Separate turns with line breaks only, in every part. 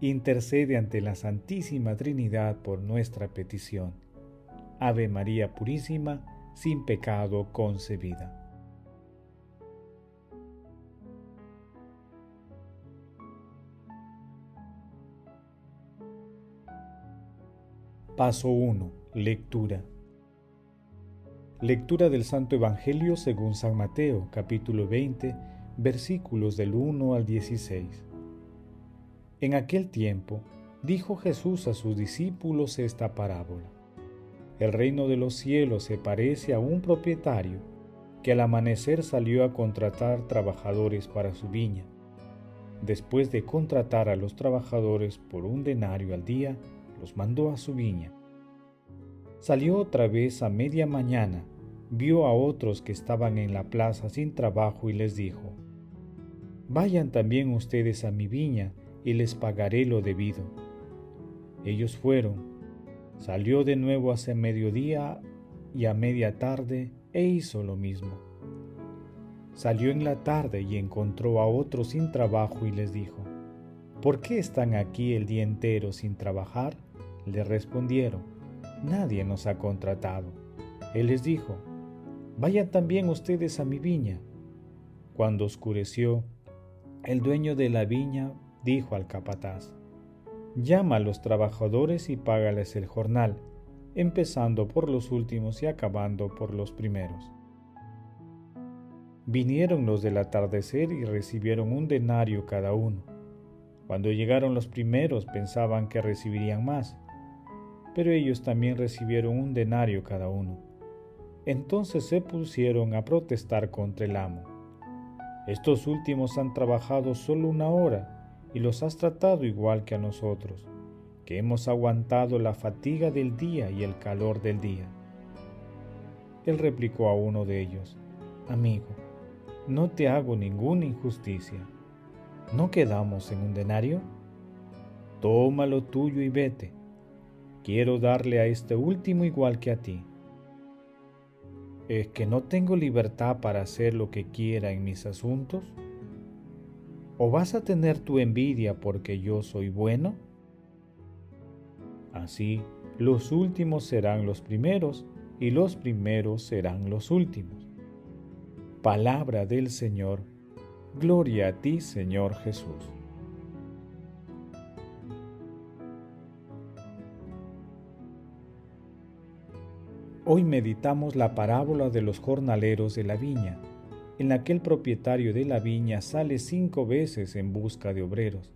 intercede ante la Santísima Trinidad por nuestra petición. Ave María Purísima, sin pecado concebida. Paso 1. Lectura. Lectura del Santo Evangelio según San Mateo, capítulo 20, versículos del 1 al 16. En aquel tiempo, dijo Jesús a sus discípulos esta parábola. El reino de los cielos se parece a un propietario que al amanecer salió a contratar trabajadores para su viña. Después de contratar a los trabajadores por un denario al día, los mandó a su viña. Salió otra vez a media mañana, vio a otros que estaban en la plaza sin trabajo y les dijo, Vayan también ustedes a mi viña y les pagaré lo debido. Ellos fueron. Salió de nuevo hacia mediodía y a media tarde e hizo lo mismo. Salió en la tarde y encontró a otros sin trabajo y les dijo, ¿Por qué están aquí el día entero sin trabajar? Le respondieron, nadie nos ha contratado. Él les dijo, vayan también ustedes a mi viña. Cuando oscureció, el dueño de la viña dijo al capataz, llama a los trabajadores y págales el jornal, empezando por los últimos y acabando por los primeros. Vinieron los del atardecer y recibieron un denario cada uno. Cuando llegaron los primeros pensaban que recibirían más, pero ellos también recibieron un denario cada uno. Entonces se pusieron a protestar contra el amo. Estos últimos han trabajado solo una hora y los has tratado igual que a nosotros, que hemos aguantado la fatiga del día y el calor del día. Él replicó a uno de ellos, Amigo, no te hago ninguna injusticia. ¿No quedamos en un denario? Toma lo tuyo y vete quiero darle a este último igual que a ti. ¿Es que no tengo libertad para hacer lo que quiera en mis asuntos? ¿O vas a tener tu envidia porque yo soy bueno? Así, los últimos serán los primeros y los primeros serán los últimos. Palabra del Señor. Gloria a ti, Señor Jesús. Hoy meditamos la parábola de los jornaleros de la viña, en la que el propietario de la viña sale cinco veces en busca de obreros.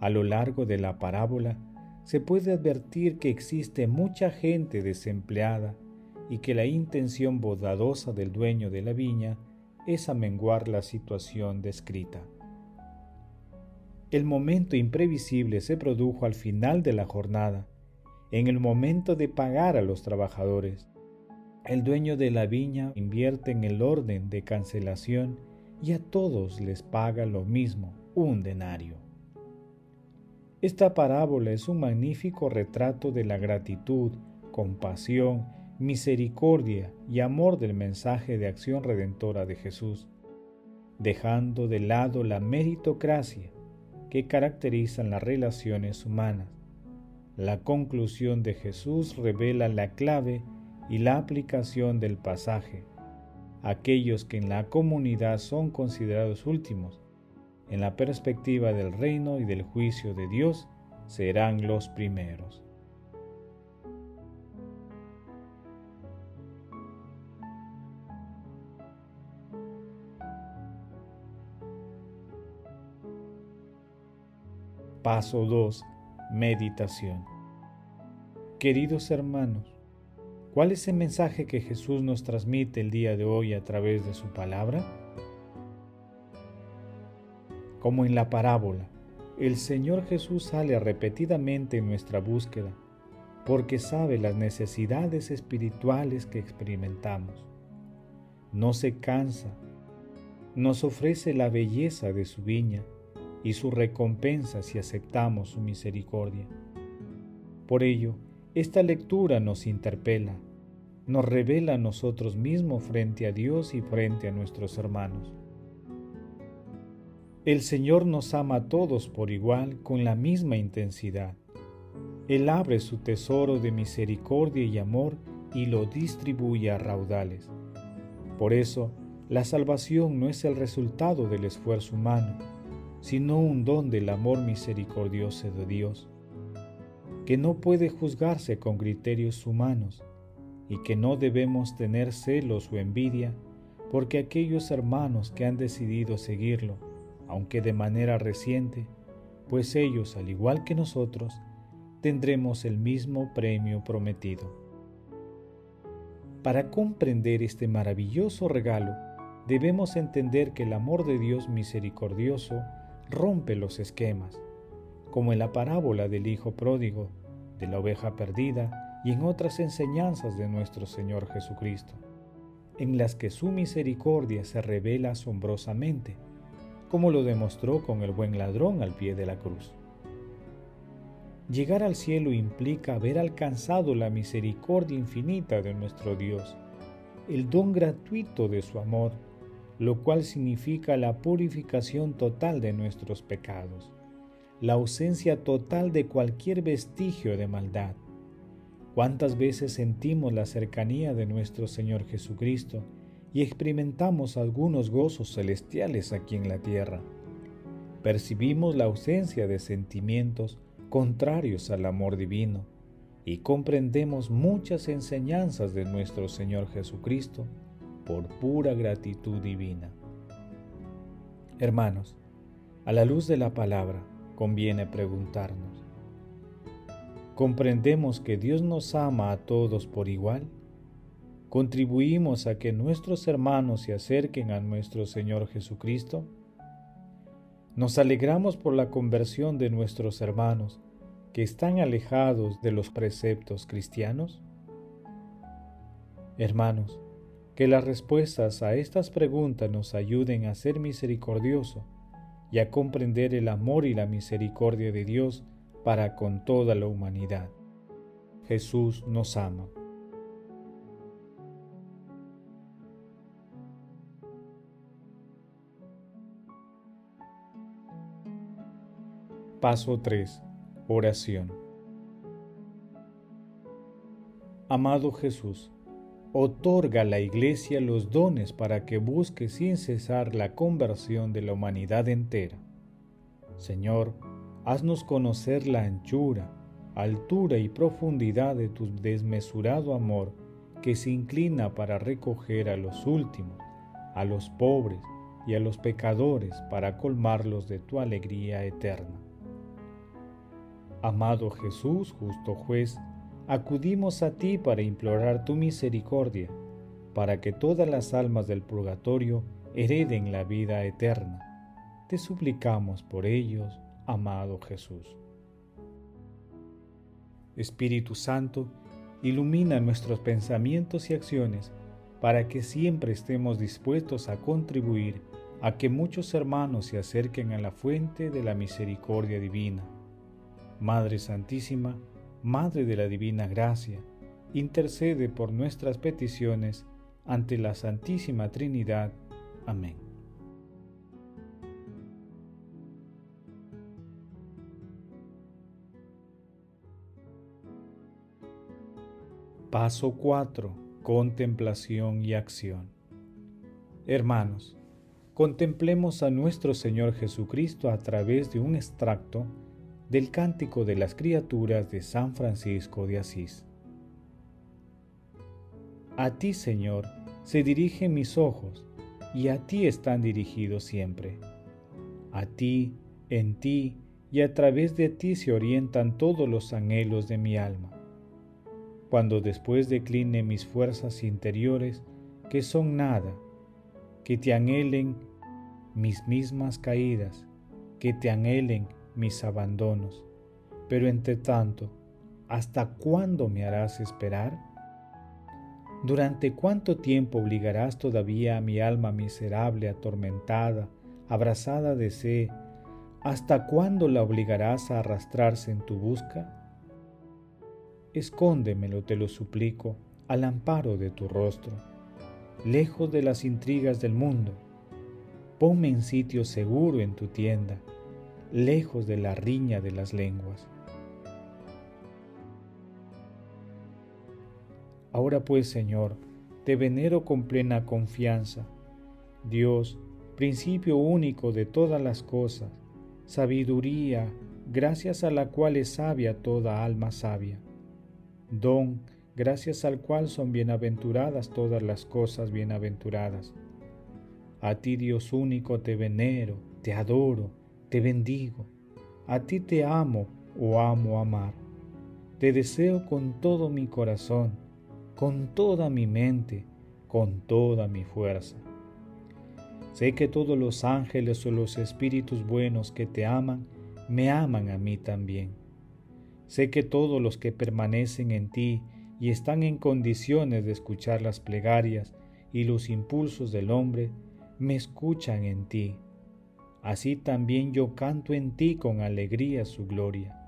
A lo largo de la parábola se puede advertir que existe mucha gente desempleada y que la intención bondadosa del dueño de la viña es amenguar la situación descrita. El momento imprevisible se produjo al final de la jornada, en el momento de pagar a los trabajadores. El dueño de la viña invierte en el orden de cancelación y a todos les paga lo mismo, un denario. Esta parábola es un magnífico retrato de la gratitud, compasión, misericordia y amor del mensaje de acción redentora de Jesús, dejando de lado la meritocracia que caracterizan las relaciones humanas. La conclusión de Jesús revela la clave y la aplicación del pasaje. Aquellos que en la comunidad son considerados últimos, en la perspectiva del reino y del juicio de Dios, serán los primeros. Paso 2. Meditación. Queridos hermanos, ¿Cuál es el mensaje que Jesús nos transmite el día de hoy a través de su palabra? Como en la parábola, el Señor Jesús sale repetidamente en nuestra búsqueda, porque sabe las necesidades espirituales que experimentamos. No se cansa, nos ofrece la belleza de su viña y su recompensa si aceptamos su misericordia. Por ello, esta lectura nos interpela, nos revela a nosotros mismos frente a Dios y frente a nuestros hermanos. El Señor nos ama a todos por igual con la misma intensidad. Él abre su tesoro de misericordia y amor y lo distribuye a raudales. Por eso, la salvación no es el resultado del esfuerzo humano, sino un don del amor misericordioso de Dios, que no puede juzgarse con criterios humanos y que no debemos tener celos o envidia porque aquellos hermanos que han decidido seguirlo, aunque de manera reciente, pues ellos, al igual que nosotros, tendremos el mismo premio prometido. Para comprender este maravilloso regalo, debemos entender que el amor de Dios misericordioso rompe los esquemas, como en la parábola del Hijo pródigo, de la oveja perdida y en otras enseñanzas de nuestro Señor Jesucristo, en las que su misericordia se revela asombrosamente, como lo demostró con el buen ladrón al pie de la cruz. Llegar al cielo implica haber alcanzado la misericordia infinita de nuestro Dios, el don gratuito de su amor, lo cual significa la purificación total de nuestros pecados, la ausencia total de cualquier vestigio de maldad. ¿Cuántas veces sentimos la cercanía de nuestro Señor Jesucristo y experimentamos algunos gozos celestiales aquí en la tierra? Percibimos la ausencia de sentimientos contrarios al amor divino y comprendemos muchas enseñanzas de nuestro Señor Jesucristo por pura gratitud divina. Hermanos, a la luz de la palabra conviene preguntarnos, ¿comprendemos que Dios nos ama a todos por igual? ¿Contribuimos a que nuestros hermanos se acerquen a nuestro Señor Jesucristo? Nos alegramos por la conversión de nuestros hermanos que están alejados de los preceptos cristianos? Hermanos, que las respuestas a estas preguntas nos ayuden a ser misericordioso y a comprender el amor y la misericordia de Dios para con toda la humanidad. Jesús nos ama. Paso 3. Oración. Amado Jesús, otorga a la Iglesia los dones para que busque sin cesar la conversión de la humanidad entera. Señor, haznos conocer la anchura, altura y profundidad de tu desmesurado amor que se inclina para recoger a los últimos, a los pobres y a los pecadores para colmarlos de tu alegría eterna. Amado Jesús, justo juez, acudimos a ti para implorar tu misericordia, para que todas las almas del purgatorio hereden la vida eterna. Te suplicamos por ellos, amado Jesús. Espíritu Santo, ilumina nuestros pensamientos y acciones para que siempre estemos dispuestos a contribuir a que muchos hermanos se acerquen a la fuente de la misericordia divina Madre Santísima, Madre de la Divina Gracia, intercede por nuestras peticiones ante la Santísima Trinidad. Amén. Paso 4. Contemplación y acción. Hermanos, contemplemos a nuestro Señor Jesucristo a través de un extracto del Cántico de las Criaturas de San Francisco de Asís. A ti, Señor, se dirigen mis ojos, y a ti están dirigidos siempre. A ti, en ti y a través de ti se orientan todos los anhelos de mi alma. Cuando después decline mis fuerzas interiores, que son nada, que te anhelen mis mismas caídas, que te anhelen mis abandonos. Pero entre tanto, ¿hasta cuándo me harás esperar? ¿Durante cuánto tiempo obligarás todavía a mi alma miserable, atormentada, abrazada de sed? ¿Hasta cuándo la obligarás a arrastrarse en tu busca? Escóndemelo, te lo suplico, al amparo de tu rostro, lejos de las intrigas del mundo. Ponme en sitio seguro en tu tienda, lejos de la riña de las lenguas. Ahora pues, Señor, te venero con plena confianza. Dios, principio único de todas las cosas, sabiduría, gracias a la cual es sabia toda alma sabia. Don, gracias al cual son bienaventuradas todas las cosas bienaventuradas. A ti, Dios único, te venero, te adoro, te bendigo. A ti te amo o amo amar. Te deseo con todo mi corazón con toda mi mente, con toda mi fuerza. Sé que todos los ángeles o los espíritus buenos que te aman, me aman a mí también. Sé que todos los que permanecen en ti y están en condiciones de escuchar las plegarias y los impulsos del hombre, me escuchan en ti. Así también yo canto en ti con alegría su gloria.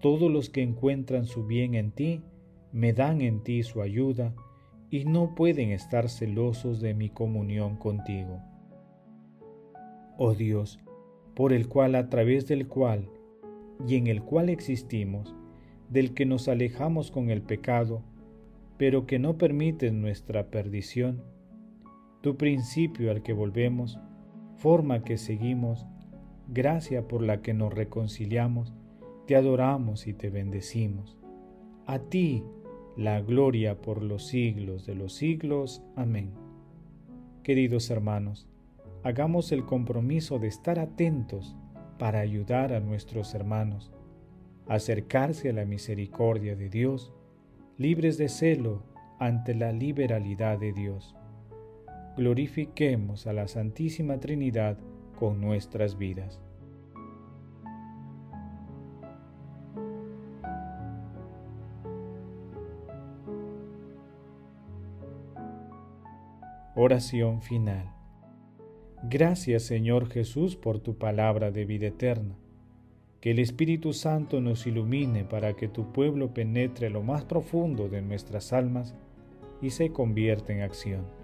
Todos los que encuentran su bien en ti, me dan en ti su ayuda y no pueden estar celosos de mi comunión contigo. Oh Dios, por el cual a través del cual y en el cual existimos, del que nos alejamos con el pecado, pero que no permites nuestra perdición, tu principio al que volvemos, forma que seguimos, gracia por la que nos reconciliamos, te adoramos y te bendecimos. A ti, la gloria por los siglos de los siglos. Amén. Queridos hermanos, hagamos el compromiso de estar atentos para ayudar a nuestros hermanos, acercarse a la misericordia de Dios, libres de celo ante la liberalidad de Dios. Glorifiquemos a la Santísima Trinidad con nuestras vidas. Oración final. Gracias Señor Jesús por tu palabra de vida eterna. Que el Espíritu Santo nos ilumine para que tu pueblo penetre lo más profundo de nuestras almas y se convierta en acción.